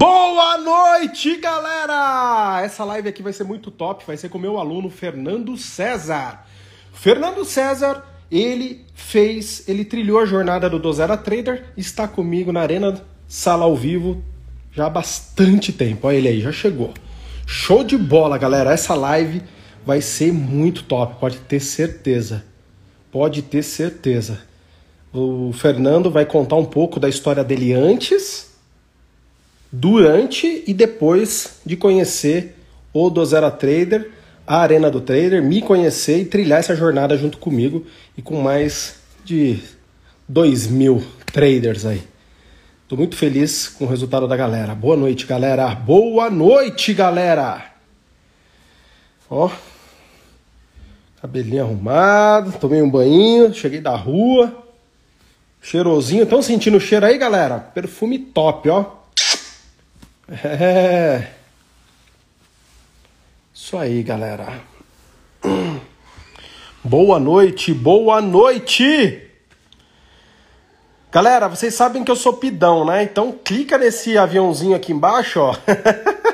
Boa noite, galera! Essa live aqui vai ser muito top, vai ser com meu aluno Fernando César. Fernando César, ele fez, ele trilhou a jornada do Dozera Trader, está comigo na Arena Sala ao Vivo já há bastante tempo. Olha ele aí, já chegou. Show de bola, galera! Essa live vai ser muito top, pode ter certeza. Pode ter certeza. O Fernando vai contar um pouco da história dele antes durante e depois de conhecer o Dozera Trader, a Arena do Trader, me conhecer e trilhar essa jornada junto comigo e com mais de 2 mil traders aí. Tô muito feliz com o resultado da galera. Boa noite, galera. Boa noite, galera. Ó, cabelinho arrumado, tomei um banho, cheguei da rua, cheirosinho. Estão sentindo o cheiro aí, galera? Perfume top, ó. É. Isso aí, galera. Boa noite, boa noite! Galera, vocês sabem que eu sou pidão, né? Então clica nesse aviãozinho aqui embaixo, ó.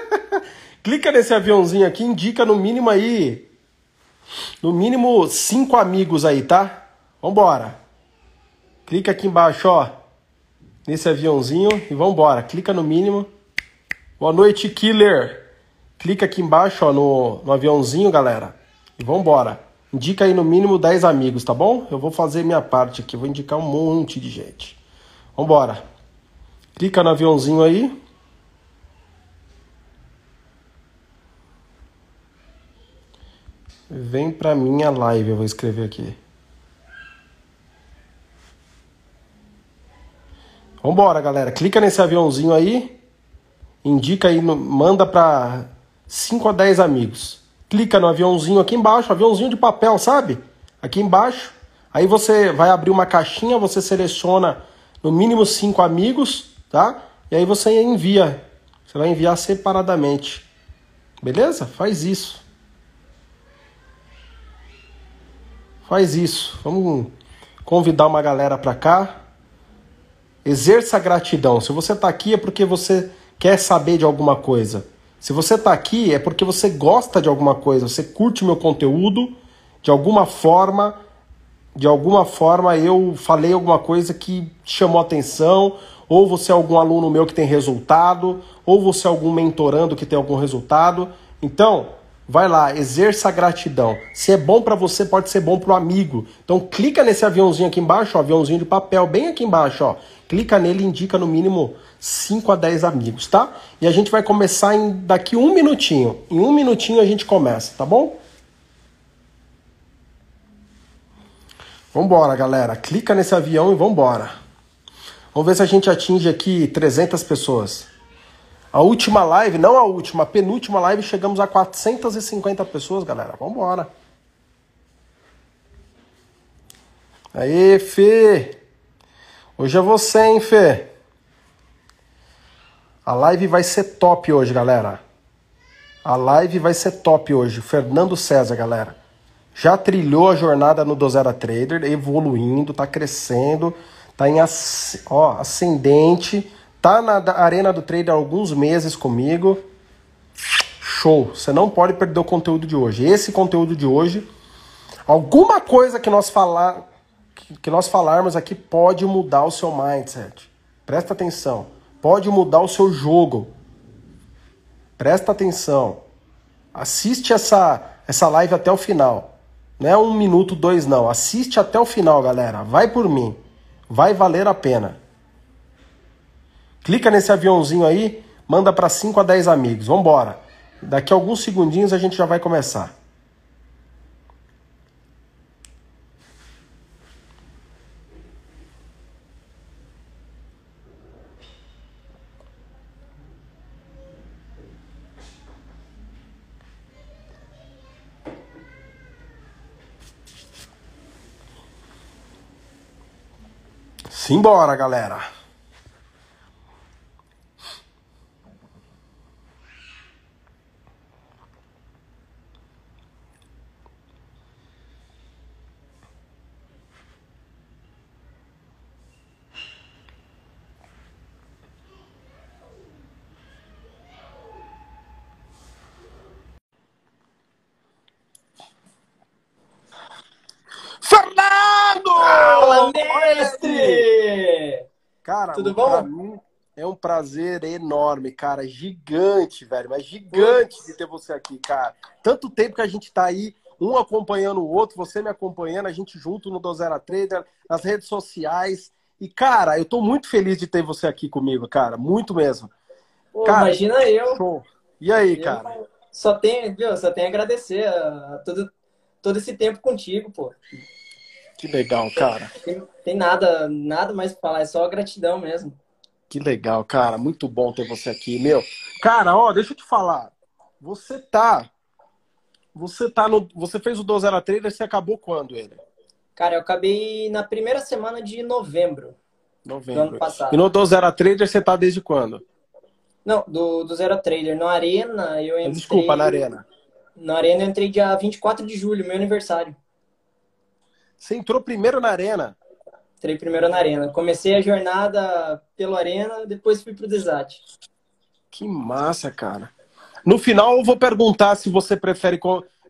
clica nesse aviãozinho aqui, indica no mínimo aí. No mínimo cinco amigos aí, tá? Vambora. Clica aqui embaixo, ó. Nesse aviãozinho e vambora. Clica no mínimo. Boa noite, killer. Clica aqui embaixo ó, no, no aviãozinho, galera. E vambora. Indica aí no mínimo 10 amigos, tá bom? Eu vou fazer minha parte aqui, vou indicar um monte de gente. Vambora. Clica no aviãozinho aí. Vem pra minha live, eu vou escrever aqui. Vambora, galera. Clica nesse aviãozinho aí indica aí, manda para 5 a 10 amigos. Clica no aviãozinho aqui embaixo, aviãozinho de papel, sabe? Aqui embaixo. Aí você vai abrir uma caixinha, você seleciona no mínimo 5 amigos, tá? E aí você envia. Você vai enviar separadamente. Beleza? Faz isso. Faz isso. Vamos convidar uma galera para cá. Exerça gratidão. Se você está aqui é porque você quer saber de alguma coisa. Se você está aqui é porque você gosta de alguma coisa, você curte meu conteúdo, de alguma forma, de alguma forma eu falei alguma coisa que chamou atenção, ou você é algum aluno meu que tem resultado, ou você é algum mentorando que tem algum resultado. Então, vai lá, exerça a gratidão. Se é bom para você, pode ser bom para o amigo. Então, clica nesse aviãozinho aqui embaixo, ó, aviãozinho de papel, bem aqui embaixo, ó. Clica nele e indica no mínimo 5 a 10 amigos, tá? E a gente vai começar em daqui um minutinho. Em um minutinho a gente começa, tá bom? Vambora, galera. Clica nesse avião e vambora. Vamos ver se a gente atinge aqui 300 pessoas. A última live, não a última, a penúltima live, chegamos a 450 pessoas, galera. Vambora. Aê, Fê. Hoje é você, hein, Fê. A live vai ser top hoje, galera. A live vai ser top hoje. Fernando César, galera. Já trilhou a jornada no Dozera Trader, evoluindo, tá crescendo, tá em ó, ascendente, tá na arena do trader há alguns meses comigo. Show! Você não pode perder o conteúdo de hoje. Esse conteúdo de hoje, alguma coisa que nós falar que nós falarmos aqui pode mudar o seu mindset. Presta atenção pode mudar o seu jogo. Presta atenção. Assiste essa, essa live até o final. Não é um minuto, dois, não. Assiste até o final, galera. Vai por mim. Vai valer a pena. Clica nesse aviãozinho aí, manda para 5 a 10 amigos. Vamos embora. Daqui a alguns segundinhos a gente já vai começar. Simbora, galera! Fernando! Cara, Tudo bom? mim é um prazer enorme, cara. Gigante, velho. Mas gigante de ter você aqui, cara. Tanto tempo que a gente tá aí, um acompanhando o outro, você me acompanhando, a gente junto no Dozera Trader, nas redes sociais. E, cara, eu tô muito feliz de ter você aqui comigo, cara. Muito mesmo. Pô, Cara, imagina eu. Show. E aí, Eu cara? Só tenho, viu? Só tenho a agradecer a, a todo, todo esse tempo contigo, pô. Que legal, cara. Tem, tem nada, nada mais pra falar, é só gratidão mesmo. Que legal, cara. Muito bom ter você aqui, meu. Cara, ó, deixa eu te falar. Você tá. Você tá no. Você fez o Dozera Trader, você acabou quando ele? Cara, eu acabei na primeira semana de novembro do ano Novembro. passado. E no Dozera Trader você tá desde quando? Não, do, do Zero Trader. No Arena, eu entrei. Desculpa, na Arena. Na Arena eu entrei dia 24 de julho, meu aniversário. Você entrou primeiro na Arena. Entrei primeiro na Arena. Comecei a jornada pelo Arena, depois fui pro Desat. Que massa, cara. No final eu vou perguntar se você prefere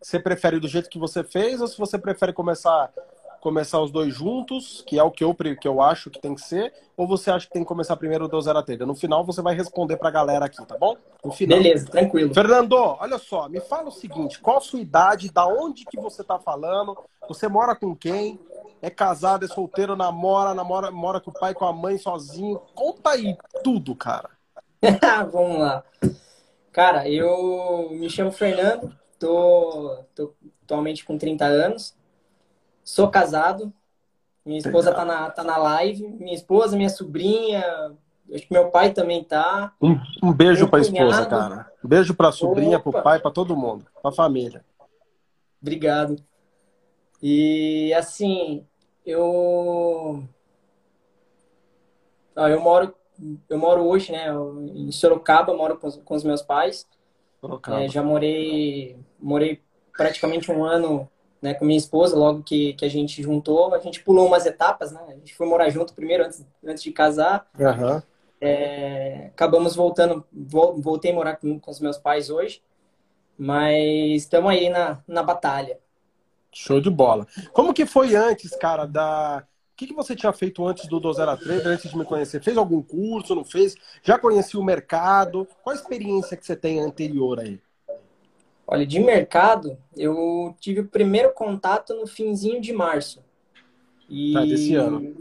você prefere do jeito que você fez ou se você prefere começar começar os dois juntos, que é o que eu que eu acho que tem que ser, ou você acha que tem que começar primeiro o Dozera Trader. No final você vai responder pra galera aqui, tá bom? No final. Beleza, tranquilo. Fernando, olha só, me fala o seguinte, qual a sua idade, da onde que você tá falando, você mora com quem, é casado, é solteiro, namora, namora, mora com o pai, com a mãe, sozinho, conta aí tudo, cara. Vamos lá. Cara, eu me chamo Fernando, tô, tô atualmente com 30 anos, sou casado, minha esposa tá na, tá na live, minha esposa, minha sobrinha, acho que meu pai também tá. Um, um beijo Meu pra esposa, cara. Um beijo pra sobrinha, pro Opa. pai, pra todo mundo, pra família. Obrigado. E assim, eu Ah, eu moro eu moro hoje, né, em Sorocaba, moro com os, com os meus pais. É, já morei morei praticamente um ano, né, com minha esposa, logo que, que a gente juntou, a gente pulou umas etapas, né? A gente foi morar junto primeiro antes, antes de casar. Aham. É, acabamos voltando, vol- voltei a morar com, com os meus pais hoje, mas estamos aí na, na batalha. Show de bola. Como que foi antes, cara, da... O que, que você tinha feito antes do Dozera Trader, antes de me conhecer? Fez algum curso, não fez? Já conhecia o mercado? Qual a experiência que você tem anterior aí? Olha, de mercado, eu tive o primeiro contato no finzinho de março. E... Tá, desse ano.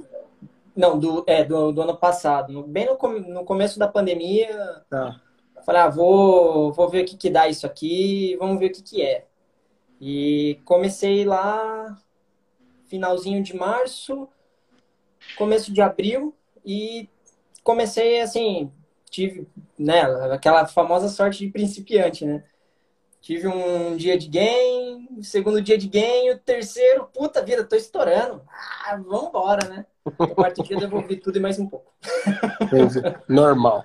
Não, do, é, do, do ano passado. No- Bem no, no começo da pandemia, Tá. falei, ah, vou, vou ver o que que dá isso aqui, vamos ver o que que é. E comecei lá, finalzinho de março, começo de abril, e comecei assim, tive, né, aquela famosa sorte de principiante, né? Tive um dia de game, segundo dia de game, o terceiro, puta vida, tô estourando. Ah, vambora, né? No quarto dia eu devolvi tudo e mais um pouco. Normal.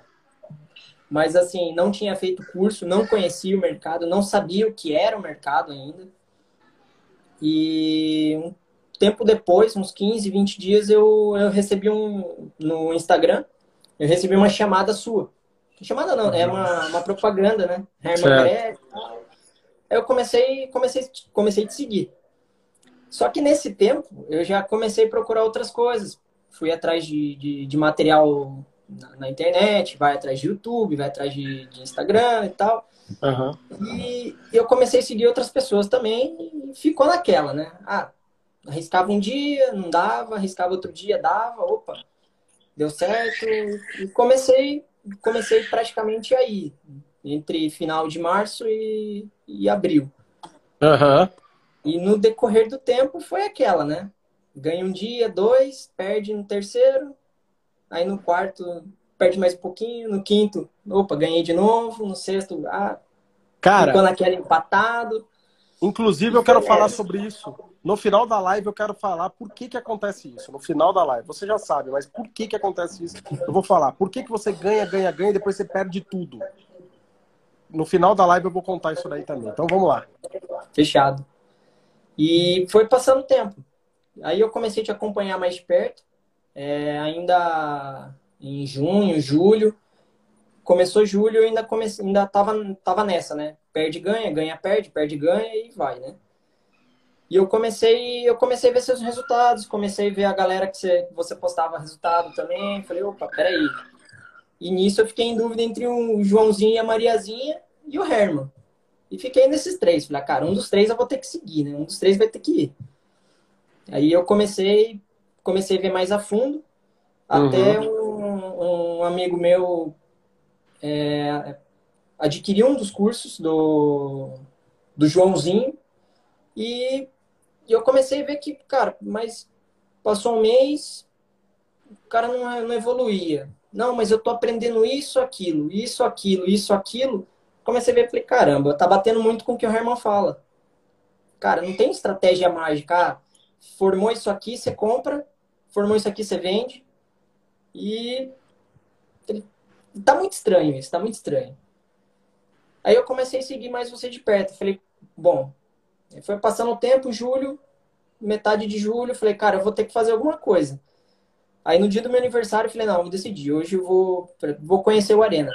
Mas assim, não tinha feito curso, não conhecia o mercado, não sabia o que era o mercado ainda. E um tempo depois, uns 15, 20 dias, eu, eu recebi um no Instagram, eu recebi uma chamada sua. Chamada não, é uma, uma propaganda, né? Herman tal. Aí eu comecei, comecei, comecei a te seguir. Só que nesse tempo, eu já comecei a procurar outras coisas. Fui atrás de, de, de material na, na internet, vai atrás de YouTube, vai atrás de, de Instagram e tal. Aham. E eu comecei a seguir outras pessoas também e ficou naquela, né? Ah, arriscava um dia, não dava, arriscava outro dia, dava, opa, deu certo. E comecei, comecei praticamente aí, entre final de março e, e abril. Aham. E no decorrer do tempo foi aquela, né? Ganha um dia, dois, perde no terceiro, aí no quarto perde mais um pouquinho, no quinto, opa, ganhei de novo, no sexto, ah, Cara, ficou naquela empatado. inclusive eu quero falar sobre isso. No final da live eu quero falar por que que acontece isso. No final da live. Você já sabe, mas por que que acontece isso? Eu vou falar. Por que que você ganha, ganha, ganha e depois você perde tudo? No final da live eu vou contar isso daí também. Então vamos lá. Fechado. E foi passando o tempo. Aí eu comecei a te acompanhar mais perto, é, ainda em junho, julho. Começou julho, eu ainda, comecei, ainda tava, tava nessa, né? Perde, ganha, ganha, perde, perde, ganha e vai, né? E eu comecei, eu comecei a ver seus resultados, comecei a ver a galera que você, você postava resultado também. Falei, opa, peraí. E nisso eu fiquei em dúvida entre o Joãozinho e a Mariazinha e o Herman. E fiquei nesses três. Falei, ah, cara, um dos três eu vou ter que seguir, né? Um dos três vai ter que ir. Aí eu comecei, comecei a ver mais a fundo. Até uhum. um, um, amigo meu é, adquiriu um dos cursos do, do Joãozinho. E eu comecei a ver que, cara, mas passou um mês, o cara não, não evoluía. Não, mas eu tô aprendendo isso, aquilo, isso, aquilo, isso, aquilo. Comecei a ver, falei, caramba, tá batendo muito com o que o Herman fala. Cara, não tem estratégia mágica. Ah, formou isso aqui, você compra. Formou isso aqui, você vende. E tá muito estranho isso, tá muito estranho. Aí eu comecei a seguir mais você de perto. Falei, bom, foi passando o tempo, julho, metade de julho, falei, cara, eu vou ter que fazer alguma coisa. Aí no dia do meu aniversário, eu falei, não, vou decidir. Hoje eu vou, vou conhecer o Arena.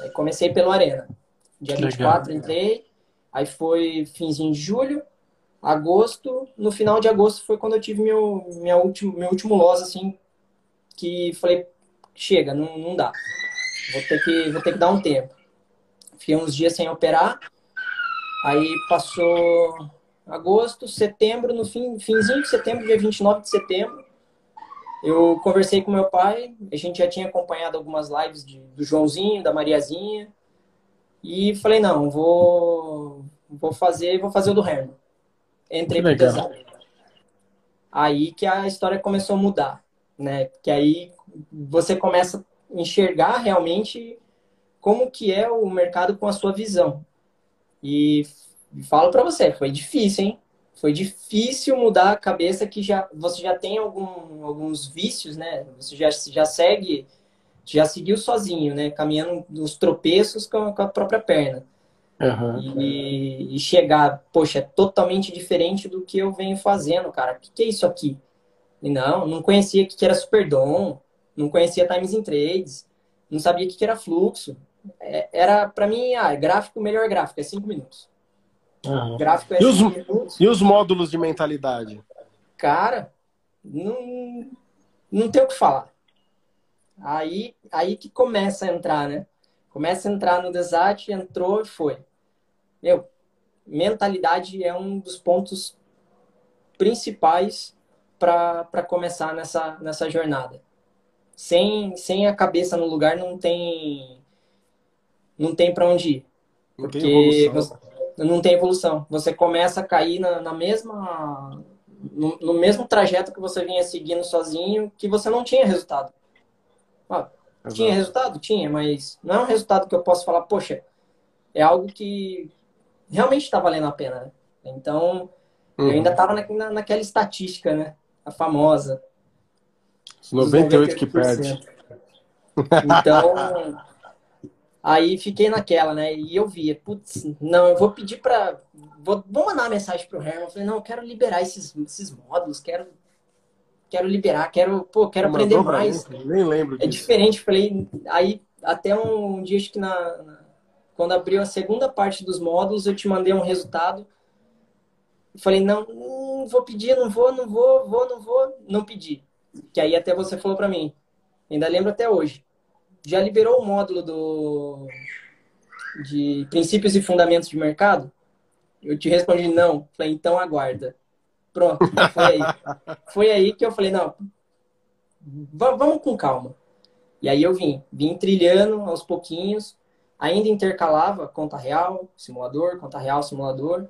Aí comecei pelo Arena. Dia que 24 legal. entrei. Aí foi finzinho de julho, agosto. No final de agosto foi quando eu tive meu, minha último, meu último loss, assim, que falei, chega, não, não dá. Vou ter, que, vou ter que dar um tempo. Fiquei uns dias sem operar. Aí passou agosto, setembro, no fim, finzinho de setembro, dia 29 de setembro, eu conversei com meu pai, a gente já tinha acompanhado algumas lives de, do Joãozinho, da Mariazinha, e falei, não, vou, vou fazer, vou fazer o do Herman. Entrei pro pesado. Aí que a história começou a mudar, né? Que aí você começa a enxergar realmente como que é o mercado com a sua visão. E falo para você, foi difícil, hein? Foi difícil mudar a cabeça que já você já tem algum, alguns vícios, né? Você já, já segue, já seguiu sozinho, né? Caminhando nos tropeços com a, com a própria perna. Uhum. E, e, chegar, poxa, é totalmente diferente do que eu venho fazendo, cara. O que, que é isso aqui? E não, não conhecia o que, que era Superdom, não conhecia Times in Trades, não sabia o que, que era fluxo. É, era, para mim, ah, gráfico, melhor gráfico, é cinco minutos. Uhum. Gráfico é e, os, e os módulos de mentalidade? Cara, não, não tem o que falar. Aí, aí que começa a entrar, né? Começa a entrar no Desat, entrou e foi. Meu, mentalidade é um dos pontos principais para começar nessa, nessa jornada. Sem, sem a cabeça no lugar não tem não tem para onde ir. Porque você, não tem evolução. Você começa a cair na, na mesma. No, no, mesmo trajeto que você vinha seguindo sozinho, que você não tinha resultado. Tinha resultado? Tinha, mas não é um resultado que eu posso falar, poxa, é algo que realmente está valendo a pena. Né? Então, uhum. eu ainda estava na, naquela estatística, né? A famosa. Os 98 que perde. Então, Aí fiquei naquela, né? E eu via, putz, não, eu vou pedir para vou, vou mandar uma mensagem pro Herman. Eu falei, não, eu quero liberar esses, esses módulos, quero quero liberar, quero, pô, quero aprender mais. Mim, nem lembro disso. É diferente, falei, aí até um dia acho que na, na, quando abriu a segunda parte dos módulos, eu te mandei um resultado. falei, não, não vou pedir, não vou, não vou, vou, não vou, não pedi. Que aí até você falou para mim. Ainda lembro até hoje já liberou o módulo do, de princípios e fundamentos de mercado? Eu te respondi não. Falei, então aguarda. Pronto, foi aí. foi aí que eu falei, não, vamos com calma. E aí eu vim, vim trilhando aos pouquinhos, ainda intercalava conta real, simulador, conta real, simulador.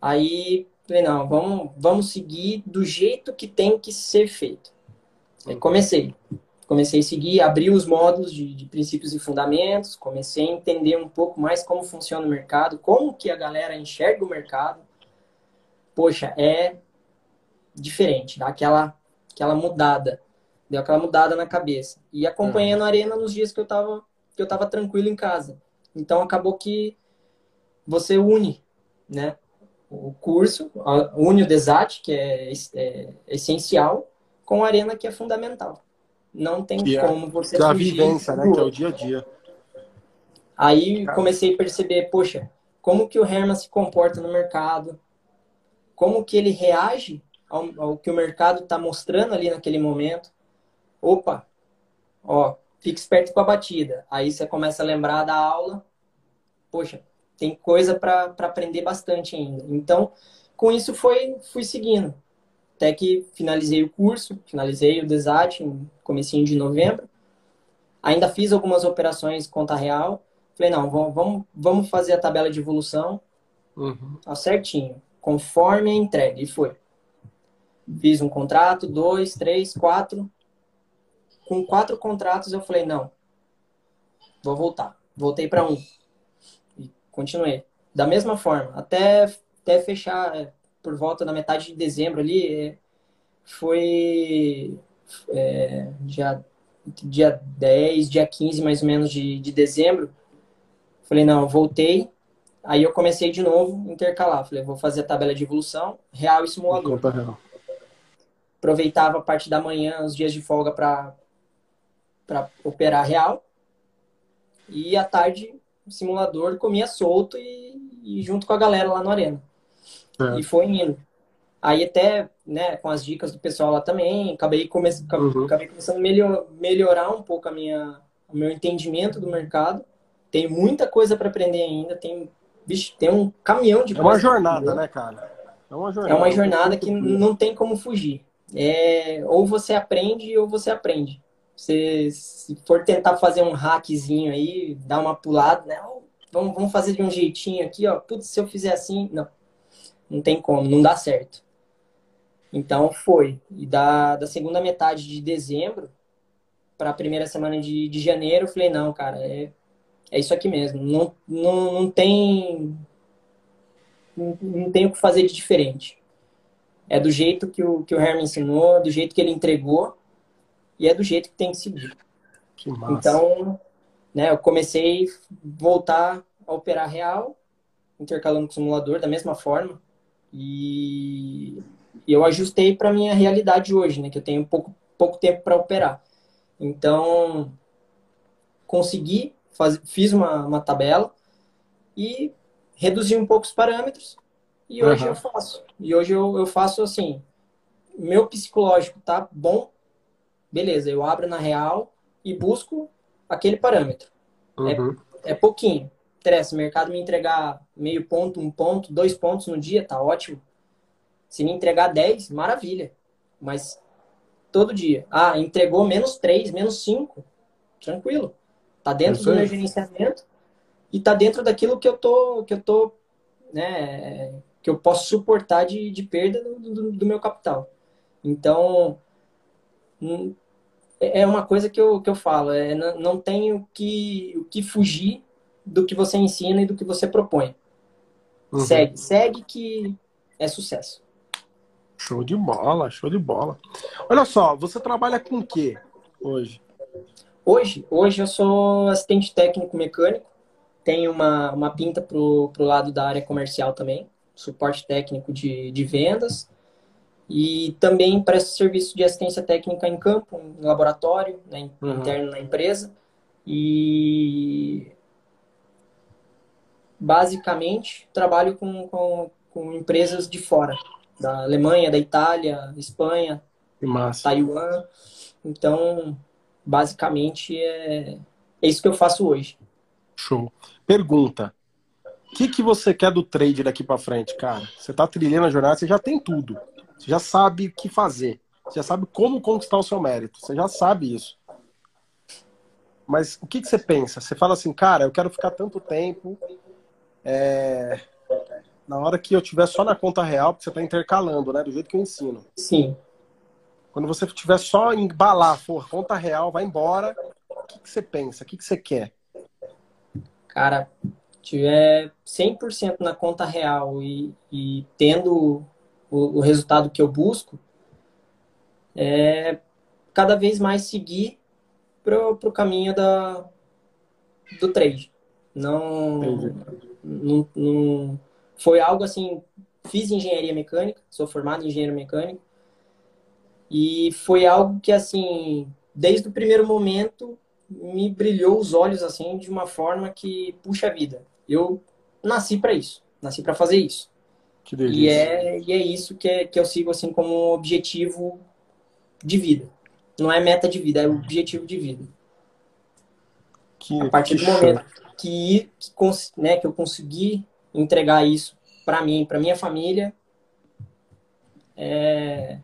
Aí, falei, não, vamos, vamos seguir do jeito que tem que ser feito. Aí comecei comecei a seguir, abri os módulos de, de, princípios e fundamentos, comecei a entender um pouco mais como funciona o mercado, como que a galera enxerga o mercado. Poxa, é diferente, dá aquela, aquela mudada, deu aquela mudada na cabeça. E acompanhando a arena nos dias que eu tava que eu tava tranquilo em casa. Então acabou que você une, né? O curso, une o DESAT, que é, é, é essencial, com a arena, que é fundamental. Não tem que é como você é a vivência, né? Que é o dia a dia. Aí comecei a perceber, poxa, como que o Herman se comporta no mercado? como que ele reage ao, ao que o mercado está mostrando ali naquele momento. Opa, ó, fique esperto com a batida. Aí você começa a lembrar da aula. Poxa, tem coisa para aprender bastante ainda. Então, com isso foi fui seguindo. Até que finalizei o curso, finalizei o DESAT em comecinho de novembro. Ainda fiz algumas operações conta real. Falei, não, vamos, vamos fazer a tabela de evolução uhum. tá certinho, conforme a entrega. E foi. Fiz um contrato, dois, três, quatro. Com quatro contratos eu falei, não, vou voltar. Voltei para um. E continuei. Da mesma forma, até, até fechar é, por volta da metade de dezembro ali, é, foi é, dia, dia 10, dia 15 mais ou menos de, de dezembro. Falei, não, voltei. Aí eu comecei de novo, intercalar. Falei, vou fazer a tabela de evolução, real e simulador. Aproveitava a parte da manhã, os dias de folga para operar real. E à tarde, simulador, comia solto e, e junto com a galera lá na arena. É. E foi indo. Aí até, né, com as dicas do pessoal lá também, acabei, come... uhum. acabei começando a melhor... melhorar um pouco a minha... o meu entendimento do mercado. Tem muita coisa para aprender ainda, tem, bicho, tem um caminhão de É uma jornada, né, cara? É uma jornada, é uma jornada que não tem como fugir. É, ou você aprende ou você aprende. Você, se for tentar fazer um hackzinho aí, dar uma pulada, né? Vamos, vamos fazer de um jeitinho aqui, ó. Putz, se eu fizer assim, não. Não tem como, não dá certo. Então foi. E da, da segunda metade de dezembro para a primeira semana de, de janeiro, eu falei, não, cara, é, é isso aqui mesmo. Não, não, não tem. Não, não tem o que fazer de diferente. É do jeito que o, que o Herman ensinou, do jeito que ele entregou, e é do jeito que tem que seguir. Que massa. Então, né, eu comecei a voltar a operar real, intercalando com o simulador da mesma forma. E eu ajustei para minha realidade hoje, né? Que eu tenho pouco, pouco tempo para operar. Então, consegui, faz, fiz uma, uma tabela e reduzi um pouco os parâmetros. E hoje uhum. eu faço. E hoje eu, eu faço assim: meu psicológico tá bom, beleza, eu abro na real e busco aquele parâmetro. É, uhum. É, é pouquinho. Interessa, o mercado me entregar meio ponto, um ponto, dois pontos no dia, tá ótimo. Se me entregar 10, maravilha. Mas todo dia. Ah, entregou menos 3, menos 5. Tranquilo. Tá dentro do meu gerenciamento e tá dentro daquilo que eu tô, que eu tô, né, que eu posso suportar de, de perda do, do, do meu capital. Então, hum, é, é uma coisa que eu, que eu falo, é, não, não tem o que, o que fugir do que você ensina e do que você propõe. Uhum. Segue, segue que é sucesso. Show de bola, show de bola. Olha só, você trabalha com o que hoje? Hoje, hoje eu sou assistente técnico mecânico. Tenho uma, uma pinta pro, pro lado da área comercial também. Suporte técnico de, de vendas. E também presto serviço de assistência técnica em campo, em laboratório, né, uhum. interno na empresa. E basicamente trabalho com, com, com empresas de fora da Alemanha, da Itália, Espanha, Taiwan. Então, basicamente, é, é isso que eu faço hoje. Show. Pergunta. O que, que você quer do trade daqui para frente, cara? Você está trilhando a jornada, você já tem tudo. Você já sabe o que fazer. Você já sabe como conquistar o seu mérito. Você já sabe isso. Mas o que, que você pensa? Você fala assim, cara, eu quero ficar tanto tempo. É na hora que eu tiver só na conta real, porque você está intercalando, né? Do jeito que eu ensino. Sim. Quando você tiver só embalar, for conta real, vai embora. O que, que você pensa? O que, que você quer? Cara, tiver 100% na conta real e, e tendo o, o, resultado que eu busco, é cada vez mais seguir pro, pro caminho da, do trade. Não, não, não foi algo assim, fiz engenharia mecânica, sou formado em engenheiro mecânico, e foi algo que assim, desde o primeiro momento me brilhou os olhos assim de uma forma que puxa vida. Eu nasci para isso, nasci para fazer isso. Que delícia. E é, e é isso que, é, que eu sigo assim como objetivo de vida. Não é meta de vida, é objetivo de vida. Que, a partir do momento que, que, né, que eu consegui entregar isso para mim, para minha família, é,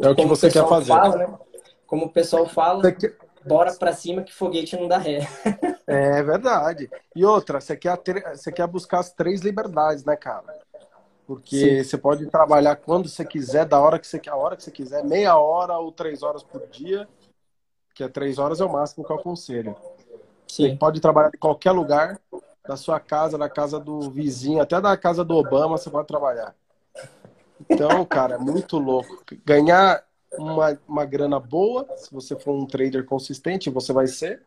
é o que você quer fazer. Fala, né? Como o pessoal fala, quer... bora para cima que foguete não dá ré. é verdade. E outra, você quer, ter, você quer buscar as três liberdades, né, cara? Porque Sim. você pode trabalhar quando você quiser, da hora que você quer, a hora que você quiser, meia hora ou três horas por dia, que é três horas é o máximo que eu aconselho. Sim. Você pode trabalhar em qualquer lugar, da sua casa, da casa do vizinho, até da casa do Obama, você pode trabalhar. Então, cara, é muito louco. Ganhar uma, uma grana boa, se você for um trader consistente, você vai ser.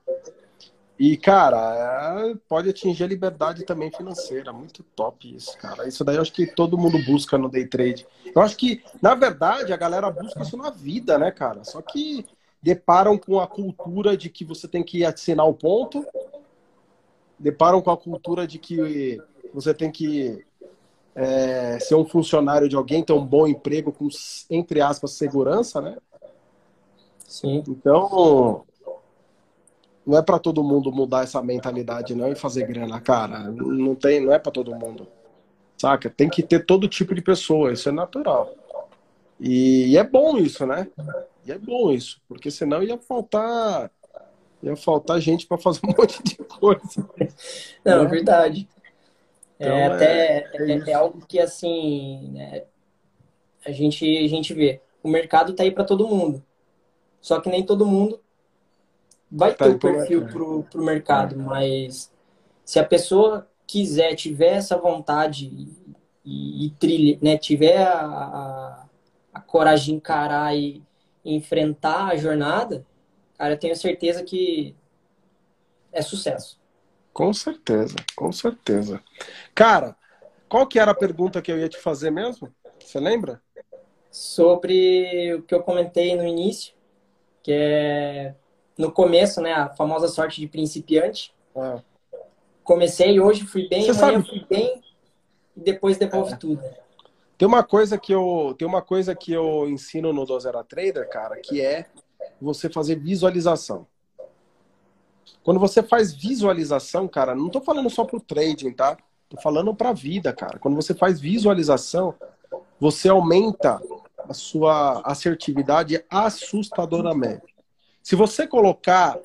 E, cara, pode atingir a liberdade também financeira. Muito top isso, cara. Isso daí eu acho que todo mundo busca no day trade. Eu acho que, na verdade, a galera busca isso na vida, né, cara? Só que deparam com a cultura de que você tem que assinar o ponto, deparam com a cultura de que você tem que é, ser um funcionário de alguém, ter um bom emprego com, entre aspas, segurança, né? Sim. Então, não é para todo mundo mudar essa mentalidade não e fazer grana, cara. Não tem, não é para todo mundo. Saca? Tem que ter todo tipo de pessoa, isso é natural. E, é bom isso, né? E é bom isso, porque senão ia faltar ia faltar gente para fazer um monte de coisa. Não, é verdade. É, então, é, até é, é, é, algo que assim né, a gente a gente vê. O mercado tá aí para todo mundo. Só que nem todo mundo vai ter o perfil pro, pro mercado, mas se a pessoa quiser, tiver essa vontade e, e trilha, né, tiver a, a, coragem de encarar e, e enfrentar a jornada, cara, eu tenho certeza que é sucesso. Com certeza, com certeza. Cara, qual que era a pergunta que eu ia te fazer mesmo? Você lembra? Sobre o que eu comentei no início, que é no começo, né? A famosa sorte de principiante. É. Comecei hoje, fui bem, Você amanhã sabe... fui bem, e depois devolve é. tudo. Tem uma coisa que eu tem uma coisa que eu ensino no Dozera Trader, cara, que é você fazer visualização. Quando você faz visualização, cara, não tô falando só pro trading, tá? Tô falando pra vida, cara. Quando você faz visualização, você aumenta a sua assertividade assustadoramente. Se você colocar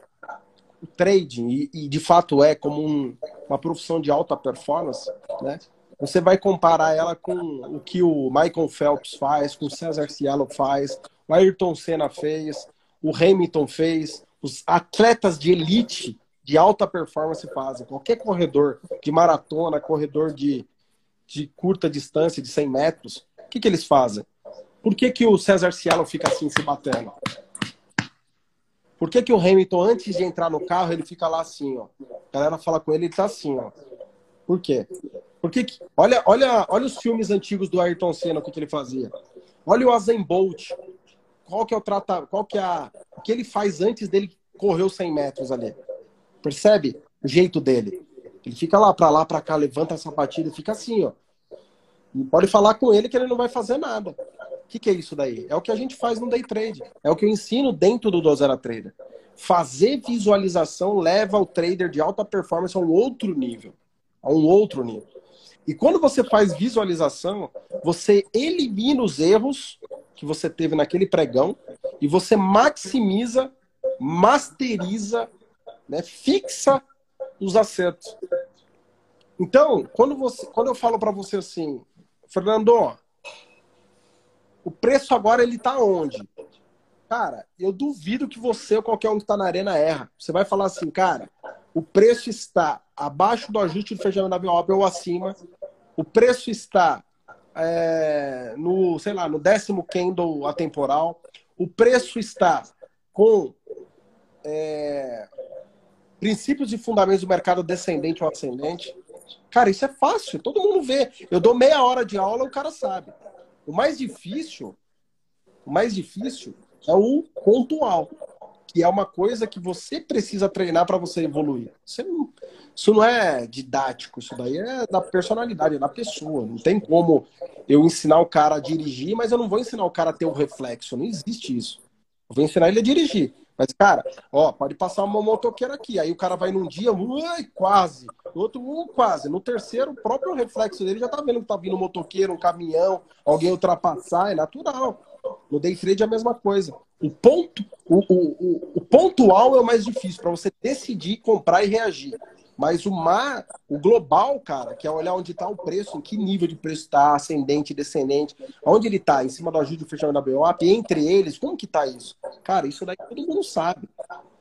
o trading, e, e de fato é como um, uma profissão de alta performance, né? Você vai comparar ela com o que o Michael Phelps faz, com o Cesar Cielo faz, o Ayrton Senna fez, o Hamilton fez, os atletas de elite de alta performance fazem. Qualquer corredor de maratona, corredor de, de curta distância, de 100 metros, o que, que eles fazem? Por que, que o Cesar Cielo fica assim se batendo? Por que, que o Hamilton, antes de entrar no carro, ele fica lá assim, ó? A galera fala com ele, ele tá assim, ó. Por quê? Porque olha, olha, olha os filmes antigos do Ayrton Senna, o que, que ele fazia. Olha o Azen Bolt. Qual que é o trata, qual que é a, o que ele faz antes dele correr os 100 metros ali? Percebe o jeito dele? Ele fica lá para lá, para cá, levanta essa batida e fica assim, ó. E pode falar com ele que ele não vai fazer nada. O que, que, é isso daí? É o que a gente faz no day trade. É o que eu ensino dentro do Dozera Trader. Fazer visualização leva o trader de alta performance a um outro nível. A um outro nível. E quando você faz visualização, você elimina os erros que você teve naquele pregão e você maximiza, masteriza, né, fixa os acertos. Então, quando, você, quando eu falo para você assim, Fernando, o preço agora ele tá onde? Cara, eu duvido que você ou qualquer um que está na arena erra. Você vai falar assim, cara, o preço está abaixo do ajuste do fechamento da VWAP ou acima. O preço está é, no, sei lá, no décimo candle atemporal. O preço está com é, princípios e fundamentos do mercado descendente ou ascendente. Cara, isso é fácil, todo mundo vê. Eu dou meia hora de aula, o cara sabe. O mais difícil, o mais difícil é o pontual. Que é uma coisa que você precisa treinar para você evoluir. Você não, isso não é didático, isso daí é da personalidade, é da pessoa. Não tem como eu ensinar o cara a dirigir, mas eu não vou ensinar o cara a ter um reflexo. Não existe isso. Eu vou ensinar ele a dirigir. Mas, cara, ó, pode passar uma motoqueira aqui. Aí o cara vai num dia, ui, quase. No outro, uh, quase. No terceiro, o próprio reflexo dele já tá vendo que tá vindo um motoqueiro, um caminhão, alguém ultrapassar, é natural. No day trade é a mesma coisa. O ponto, o, o, o, pontual é o mais difícil para você decidir comprar e reagir. Mas o mar, o global, cara, que é olhar onde está o preço, em que nível de preço está, ascendente, descendente, onde ele está, em cima do ajuste do fechamento da BOAP, entre eles, como que está isso? Cara, isso daí todo mundo sabe,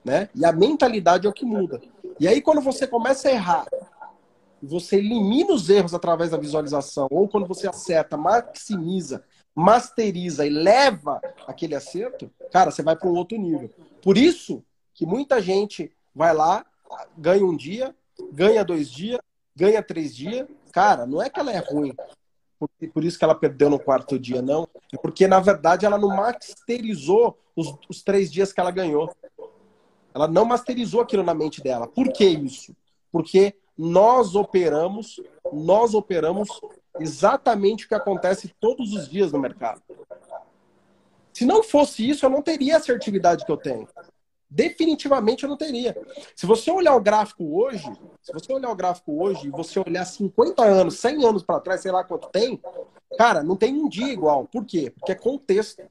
né? E a mentalidade é o que muda. E aí quando você começa a errar, você elimina os erros através da visualização, ou quando você acerta, maximiza, masteriza e leva aquele acerto, cara, você vai para um outro nível. Por isso que muita gente vai lá, ganha um dia, ganha dois dias, ganha três dias. Cara, não é que ela é ruim, por, por isso que ela perdeu no quarto dia, não. É porque, na verdade, ela não masterizou os, os três dias que ela ganhou. Ela não masterizou aquilo na mente dela. Por que isso? Porque nós operamos, nós operamos exatamente o que acontece todos os dias no mercado. Se não fosse isso, eu não teria a assertividade que eu tenho. Definitivamente eu não teria. Se você olhar o gráfico hoje, se você olhar o gráfico hoje e você olhar 50 anos, 100 anos para trás, sei lá quanto tem, cara, não tem um dia igual. Por quê? Porque é contexto.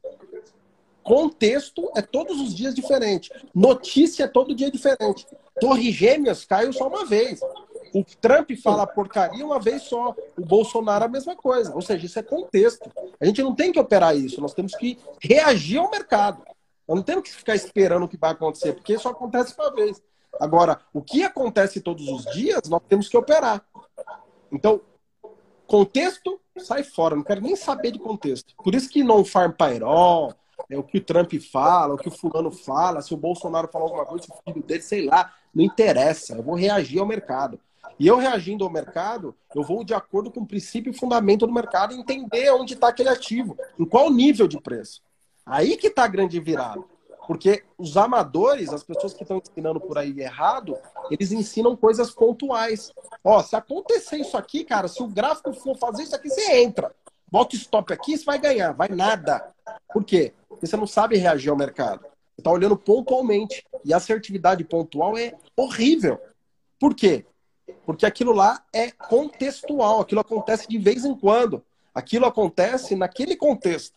Contexto é todos os dias diferente. Notícia é todo dia diferente. Torre Gêmeas caiu só uma vez. O Trump fala porcaria uma vez só. O Bolsonaro a mesma coisa. Ou seja, isso é contexto. A gente não tem que operar isso. Nós temos que reagir ao mercado. Nós não temos que ficar esperando o que vai acontecer, porque isso acontece uma vez. Agora, o que acontece todos os dias, nós temos que operar. Então, contexto, sai fora. Não quero nem saber de contexto. Por isso que não farm pairol, é o que o Trump fala, o que o fulano fala, se o Bolsonaro falar alguma coisa, o filho dele, sei lá, não interessa. Eu vou reagir ao mercado. E eu reagindo ao mercado, eu vou de acordo com o princípio e fundamento do mercado entender onde está aquele ativo, em qual nível de preço. Aí que está a grande virada. Porque os amadores, as pessoas que estão ensinando por aí errado, eles ensinam coisas pontuais. Ó, se acontecer isso aqui, cara, se o gráfico for fazer isso aqui, você entra. Bota stop aqui, você vai ganhar. Vai nada. Por quê? Porque você não sabe reagir ao mercado. Você está olhando pontualmente. E a assertividade pontual é horrível. Por quê? Porque aquilo lá é contextual. Aquilo acontece de vez em quando. Aquilo acontece naquele contexto.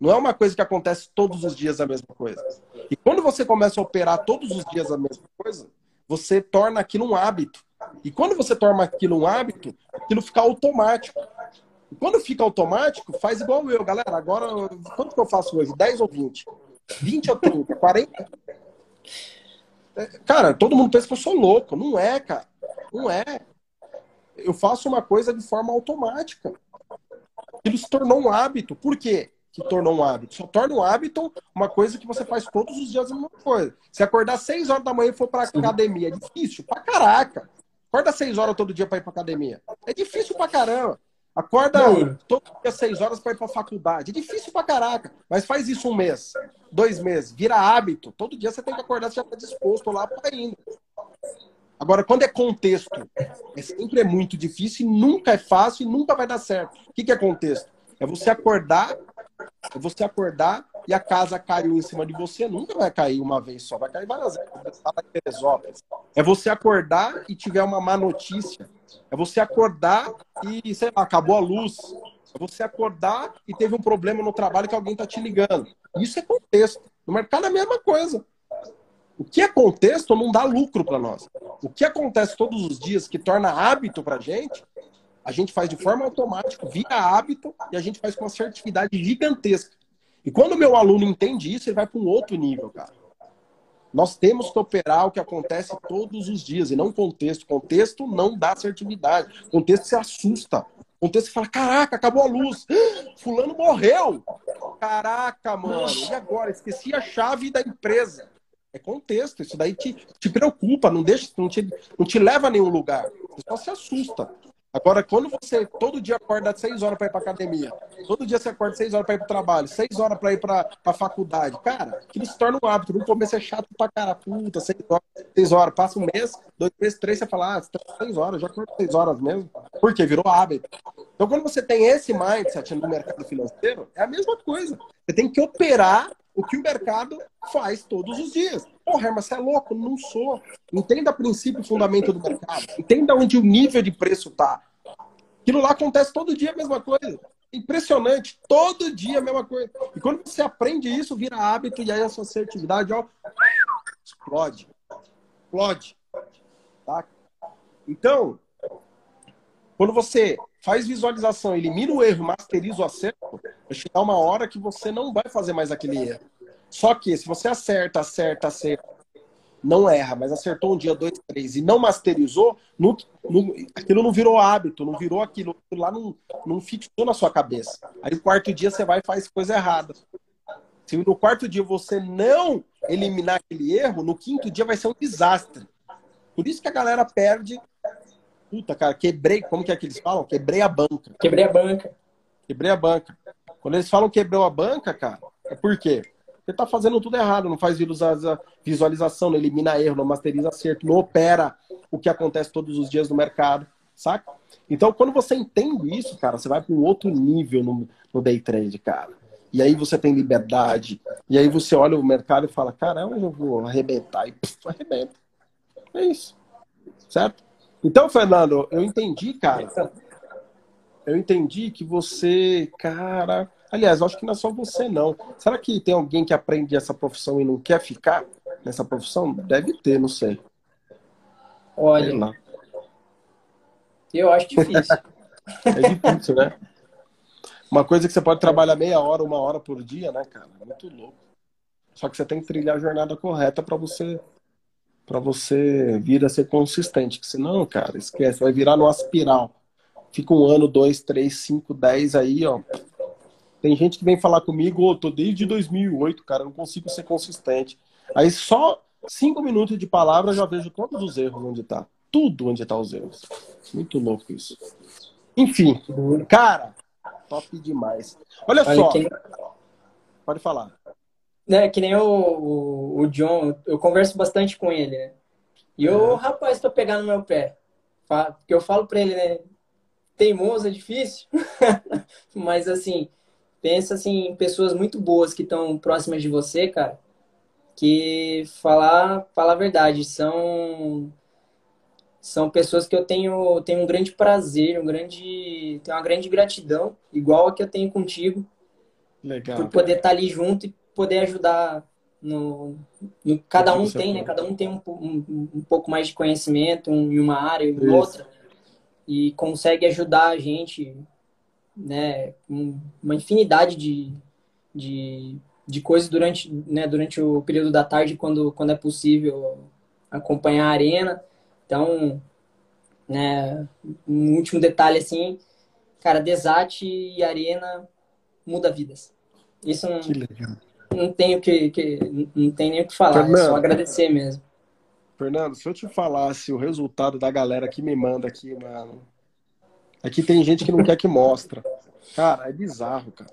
Não é uma coisa que acontece todos os dias a mesma coisa. E quando você começa a operar todos os dias a mesma coisa, você torna aquilo um hábito. E quando você torna aquilo um hábito, aquilo fica automático. E quando fica automático, faz igual eu, galera. Agora, quanto que eu faço hoje? 10 ou 20? 20 ou 30? 40? Cara, todo mundo pensa que eu sou louco. Não é, cara. Não é. Eu faço uma coisa de forma automática. Aquilo se tornou um hábito. Por quê? que tornou um hábito. Só torna um hábito uma coisa que você faz todos os dias a mesma coisa. Se acordar 6 horas da manhã e for pra academia, é difícil pra caraca. Acorda 6 horas todo dia pra ir pra academia. É difícil pra caramba. Acorda Não. todo dia 6 horas pra ir pra faculdade. É difícil pra caraca. Mas faz isso um mês, dois meses, vira hábito. Todo dia você tem que acordar, você já tá disposto lá pra ir. Agora, quando é contexto, é sempre é muito difícil, nunca é fácil e nunca vai dar certo. O que, que é contexto? É você acordar é você acordar e a casa caiu em cima de você, nunca vai cair uma vez só, vai cair várias vezes. É você acordar e tiver uma má notícia. É você acordar e, sei lá, acabou a luz. É você acordar e teve um problema no trabalho que alguém está te ligando. Isso é contexto. No mercado é a mesma coisa. O que é contexto não dá lucro para nós. O que acontece todos os dias que torna hábito para gente a gente faz de forma automática, via hábito, e a gente faz com uma assertividade gigantesca. E quando o meu aluno entende isso, ele vai para um outro nível, cara. Nós temos que operar o que acontece todos os dias, e não contexto. Contexto não dá assertividade. Contexto se assusta. Contexto fala, caraca, acabou a luz. Fulano morreu. Caraca, mano. E agora? Esqueci a chave da empresa. É contexto. Isso daí te, te preocupa, não deixa, não te, não te leva a nenhum lugar. Você só se assusta. Agora, quando você todo dia acorda às 6 horas para ir para academia, todo dia você acorda às 6 horas para ir para o trabalho, 6 horas para ir para a faculdade, cara, aquilo se torna um hábito. No começo é chato pra cara, puta, 6 horas, 6 horas. Passa um mês, dois meses, três, você fala, ah, você tá 6 horas, já acordo 6 horas mesmo. Por quê? Virou hábito. Então, quando você tem esse mindset no mercado financeiro, é a mesma coisa. Você tem que operar o que o mercado faz todos os dias. Porra, mas você é louco? Não sou. Entenda princípio e fundamento do mercado. Entenda onde o nível de preço tá. Aquilo lá acontece todo dia a mesma coisa. Impressionante. Todo dia a mesma coisa. E quando você aprende isso, vira hábito e aí a sua assertividade, ó, explode. Explode. Tá? Então, quando você faz visualização, elimina o erro, masteriza o acerto, vai chegar uma hora que você não vai fazer mais aquele erro. Só que se você acerta, acerta, acerta, não erra, mas acertou um dia, dois, três e não masterizou, aquilo não virou hábito, não virou aquilo, aquilo lá não, não fixou na sua cabeça. Aí no quarto dia você vai e faz coisa errada. Se no quarto dia você não eliminar aquele erro, no quinto dia vai ser um desastre. Por isso que a galera perde puta, cara, quebrei, como que é que eles falam? Quebrei a banca. Quebrei a banca. Quebrei a banca. Quando eles falam quebrou a banca, cara, é por quê? Você tá fazendo tudo errado, não faz visualização, não elimina erro, não masteriza acerto, não opera o que acontece todos os dias no mercado, saca? Então, quando você entende isso, cara, você vai para um outro nível no, no day trade, cara. E aí você tem liberdade. E aí você olha o mercado e fala, cara, onde eu vou arrebentar? E pff, arrebenta. É isso. Certo? Então, Fernando, eu entendi, cara. Eu entendi que você, cara. Aliás, eu acho que não é só você, não. Será que tem alguém que aprende essa profissão e não quer ficar nessa profissão? Deve ter, não sei. Olha. Eu acho difícil. é difícil, né? Uma coisa que você pode trabalhar meia hora, uma hora por dia, né, cara? É muito louco. Só que você tem que trilhar a jornada correta para você para você vir a ser consistente. Que senão, cara, esquece, vai virar numa espiral. Fica um ano, dois, três, cinco, dez aí, ó. Tem gente que vem falar comigo, oh, tô desde 2008, cara, não consigo ser consistente. Aí só cinco minutos de palavra já vejo todos os erros onde tá. Tudo onde tá os erros. Muito louco isso. Enfim, cara, top demais. Olha, Olha só. Pode falar né, que nem o, o, o, John, eu converso bastante com ele, né? E eu, rapaz, tô pegando no meu pé. Porque eu falo pra ele, né? Teimoso é difícil. Mas, assim, pensa, assim, em pessoas muito boas que estão próximas de você, cara. Que, falar, falar a verdade, são... São pessoas que eu tenho, tenho um grande prazer, um grande, tenho uma grande gratidão, igual a que eu tenho contigo. Legal. Por poder estar tá ali junto e poder ajudar no, no cada um tem, né? Cada um tem um, um, um pouco mais de conhecimento um, em uma área em outra e consegue ajudar a gente, né? Uma infinidade de, de, de coisas durante, né? Durante o período da tarde, quando, quando é possível acompanhar a arena. Então, né? Um último detalhe assim, cara, Desate e Arena muda vidas. Isso não, que legal não tenho que, que não tem nem o que falar, Fernando, é só agradecer mesmo. Fernando, se eu te falasse o resultado da galera que me manda aqui, mano. Aqui tem gente que não quer que mostra. Cara, é bizarro, cara.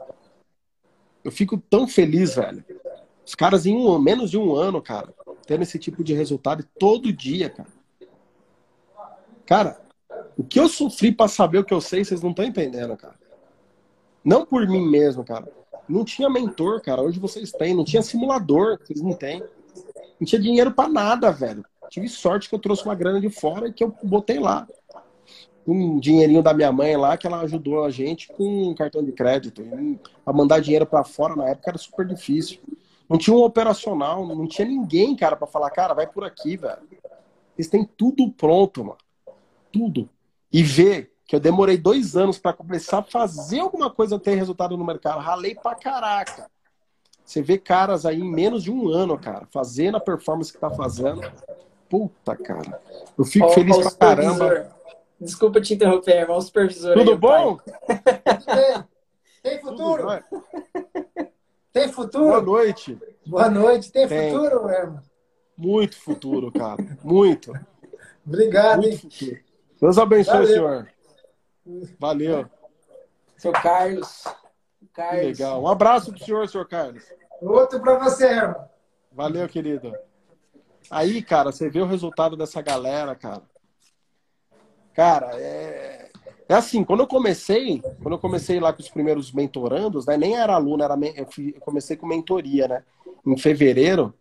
Eu fico tão feliz, velho. Os caras em um, menos de um ano, cara, tendo esse tipo de resultado todo dia, cara. Cara, o que eu sofri para saber o que eu sei, vocês não estão entendendo, cara. Não por mim mesmo, cara. Não tinha mentor, cara. Hoje vocês têm. Não tinha simulador, vocês não têm. Não tinha dinheiro para nada, velho. Tive sorte que eu trouxe uma grana de fora e que eu botei lá. Um dinheirinho da minha mãe lá, que ela ajudou a gente com um cartão de crédito. Para mandar dinheiro para fora na época era super difícil. Não tinha um operacional, não tinha ninguém, cara, para falar, cara, vai por aqui, velho. Eles têm tudo pronto, mano. Tudo. E ver que eu demorei dois anos para começar a fazer alguma coisa ter resultado no mercado. Ralei pra caraca. Você vê caras aí em menos de um ano, cara, fazendo a performance que tá fazendo. Puta, cara. Eu fico ó, feliz pra caramba. Desculpa te interromper, irmão supervisor. Tudo aí, bom? Tem. Tem futuro? Tem futuro? Boa noite. Boa noite. Tem, Tem. futuro, irmão? Muito futuro, cara. Muito. Obrigado, Muito hein? Futuro. Deus abençoe, Valeu. senhor. Valeu. Seu Carlos. Carlos. Que legal. Um abraço pro senhor, senhor Carlos. Outro para você, irmão. Valeu, querido. Aí, cara, você vê o resultado dessa galera, cara. Cara, é, é assim, quando eu comecei, quando eu comecei lá com os primeiros mentorandos, né, nem era aluno, era eu, comecei com mentoria, né? Em fevereiro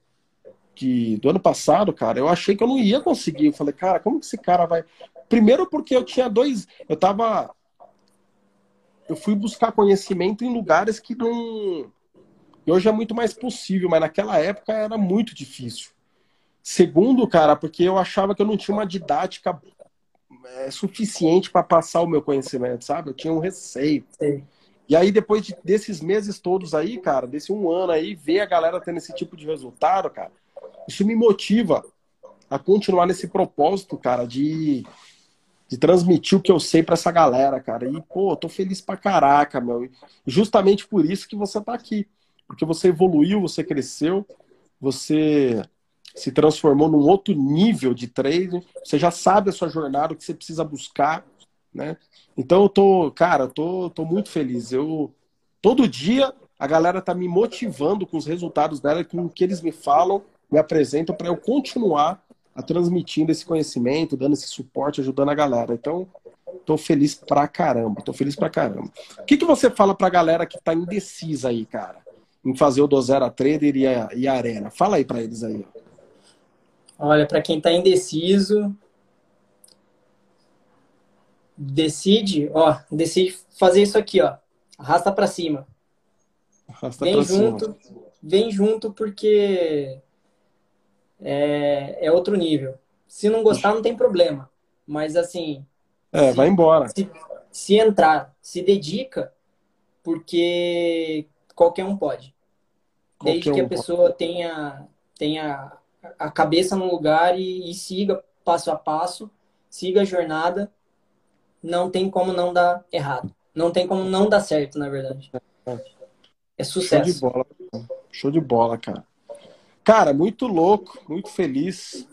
do ano passado, cara, eu achei que eu não ia conseguir. Eu falei, cara, como que esse cara vai. Primeiro porque eu tinha dois. Eu tava. Eu fui buscar conhecimento em lugares que não. E hoje é muito mais possível, mas naquela época era muito difícil. Segundo, cara, porque eu achava que eu não tinha uma didática é, suficiente para passar o meu conhecimento, sabe? Eu tinha um receio. Sim. E aí, depois de, desses meses todos aí, cara, desse um ano aí, ver a galera tendo esse tipo de resultado, cara, isso me motiva a continuar nesse propósito, cara, de, de transmitir o que eu sei para essa galera, cara. E, pô, tô feliz pra caraca, meu. E justamente por isso que você tá aqui. Porque você evoluiu, você cresceu, você se transformou num outro nível de trading, você já sabe a sua jornada, o que você precisa buscar, né? Então eu tô, cara, tô, tô muito feliz. Eu todo dia a galera tá me motivando com os resultados dela, com o que eles me falam, me apresentam para eu continuar a transmitindo esse conhecimento, dando esse suporte, ajudando a galera. Então, tô feliz pra caramba, tô feliz pra caramba. O que, que você fala pra galera que tá indecisa aí, cara, em fazer o do Zero Trader e a, e a Arena? Fala aí pra eles aí. Olha, para quem está indeciso, decide, ó, decide fazer isso aqui, ó. Arrasta para cima. Arrasta vem junto, cima. vem junto porque é, é outro nível. Se não gostar, não tem problema. Mas assim. É, se, vai embora. Se, se entrar, se dedica, porque qualquer um pode. Qualquer Desde que a pessoa pode. tenha, tenha a cabeça no lugar e, e, siga passo a passo, siga a jornada. Não tem como não dar errado. Não tem como não dar certo, na verdade. É sucesso. Show de bola. Show de bola, cara. Cara, muito louco, muito feliz.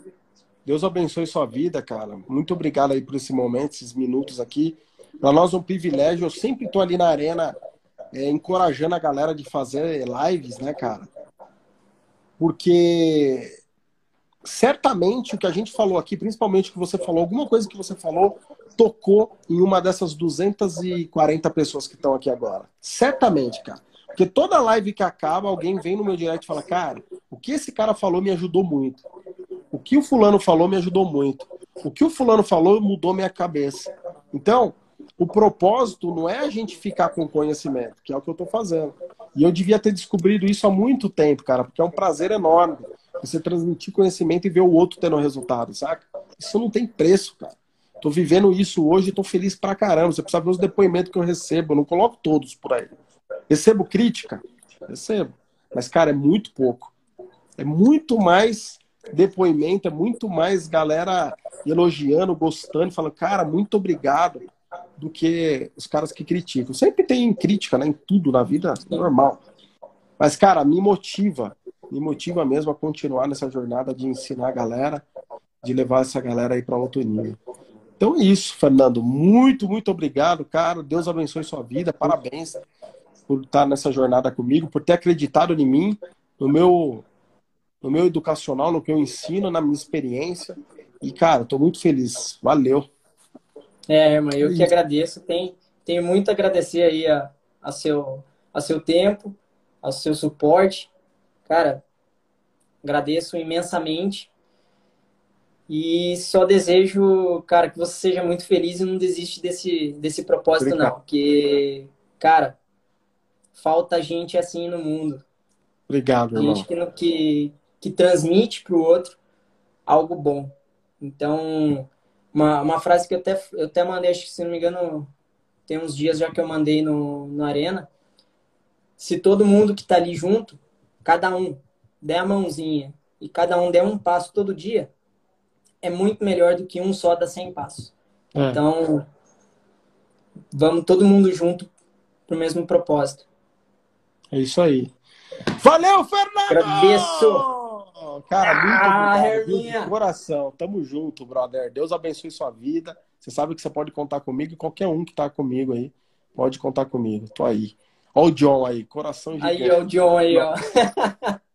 Deus abençoe sua vida, cara. Muito obrigado aí por esse momento, esses minutos aqui. Para nós é um privilégio. Eu sempre tô ali na arena é, encorajando a galera de fazer lives, né, cara? Porque certamente o que a gente falou aqui, principalmente o que você falou, alguma coisa que você falou, tocou em uma dessas 240 pessoas que estão aqui agora. Certamente, cara. Porque toda live que acaba, alguém vem no meu direct e fala, cara, o que esse cara falou me ajudou muito. O que o fulano falou me ajudou muito. O que o fulano falou mudou minha cabeça. Então, o propósito não é a gente ficar com conhecimento, que é o que eu estou fazendo. E eu devia ter descobrido isso há muito tempo, cara, porque é um prazer enorme você transmitir conhecimento e ver o outro tendo resultado, saca? Isso não tem preço, cara. Tô vivendo isso hoje e tô feliz pra caramba. Você precisa ver os depoimentos que eu recebo. Eu não coloco todos por aí. Recebo crítica? Recebo. Mas, cara, é muito pouco. É muito mais depoimento, é muito mais galera elogiando, gostando, falando, cara, muito obrigado, do que os caras que criticam. Sempre tem crítica, né? Em tudo na vida, normal. Mas, cara, me motiva motiva mesmo a continuar nessa jornada de ensinar a galera, de levar essa galera aí para outro nível. Então é isso, Fernando. Muito, muito obrigado, cara. Deus abençoe sua vida. Parabéns por estar nessa jornada comigo, por ter acreditado em mim, no meu, no meu educacional, no que eu ensino, na minha experiência. E, cara, estou muito feliz. Valeu. É, irmã, eu que agradeço. Tem, tenho muito a agradecer aí a, a, seu, a seu tempo, ao seu suporte. Cara, agradeço imensamente. E só desejo, cara, que você seja muito feliz e não desiste desse, desse propósito, Obrigado. não. Porque, cara, falta gente assim no mundo. Obrigado, irmão. Gente que, que, que transmite para o outro algo bom. Então, uma, uma frase que eu até, eu até mandei, acho que se não me engano, tem uns dias já que eu mandei no, no Arena. Se todo mundo que está ali junto cada um der a mãozinha e cada um der um passo todo dia, é muito melhor do que um só dar 100 passos. É. Então, vamos todo mundo junto para o mesmo propósito. É isso aí. Valeu, Fernando! Agradeço! Cara, muito Ah, obrigado, viu, Herminha. de coração. Tamo junto, brother. Deus abençoe sua vida. Você sabe que você pode contar comigo e qualquer um que tá comigo aí pode contar comigo. Tô aí. Ó o John aí, coração gigante. Aí, ó, o John aí, ó.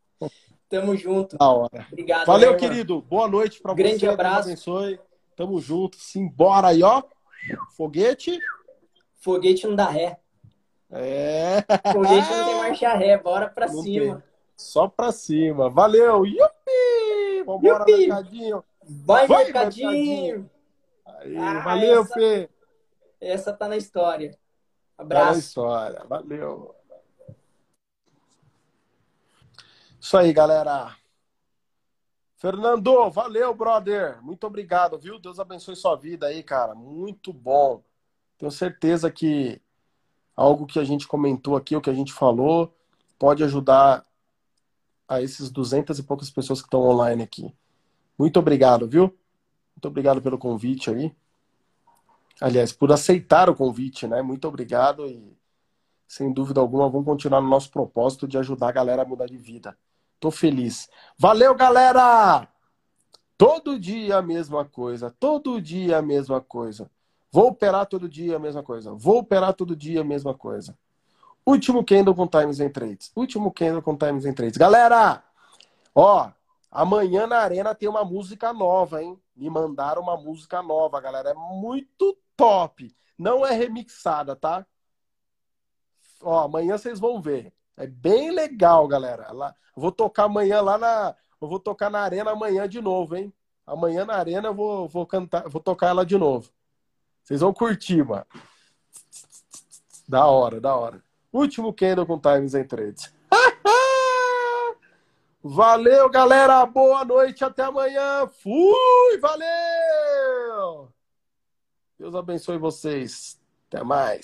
Tamo junto. Da hora. Obrigado. Valeu, querido. Boa noite pra Grande você. abraço. Deus abençoe. Tamo junto. Simbora aí, ó. Foguete. Foguete não dá ré. É. Foguete não tem marcha ré. Bora pra Não cima. tem. Só pra cima. Valeu. Yupi! Vambora, Yupi! mercadinho. Vai, Vai, mercadinho. Aí, Ah, valeu, essa- Fê. Essa tá na história. Tá na Abraço. história. Valeu. Isso aí, galera. Fernando, valeu, brother. Muito obrigado, viu? Deus abençoe sua vida aí, cara. Muito bom. Tenho certeza que algo que a gente comentou aqui, o que a gente falou, pode ajudar a esses 200 e poucas pessoas que estão online aqui. Muito obrigado, viu? Muito obrigado pelo convite aí. Aliás, por aceitar o convite, né? Muito obrigado e, sem dúvida alguma, vamos continuar no nosso propósito de ajudar a galera a mudar de vida. Tô feliz. Valeu, galera! Todo dia a mesma coisa, todo dia a mesma coisa. Vou operar todo dia a mesma coisa. Vou operar todo dia a mesma coisa. Último candle com times em trades. Último candle com times em trades. Galera, ó, amanhã na arena tem uma música nova, hein? Me mandaram uma música nova, galera. É muito top. Não é remixada, tá? Ó, amanhã vocês vão ver. É bem legal, galera. Lá, vou tocar amanhã lá na, eu vou tocar na arena amanhã de novo, hein? Amanhã na arena eu vou, vou cantar, vou tocar ela de novo. Vocês vão curtir, mano. Da hora, da hora. Último candle com times em trades. Valeu, galera. Boa noite. Até amanhã. Fui. Valeu. Deus abençoe vocês. Até mais.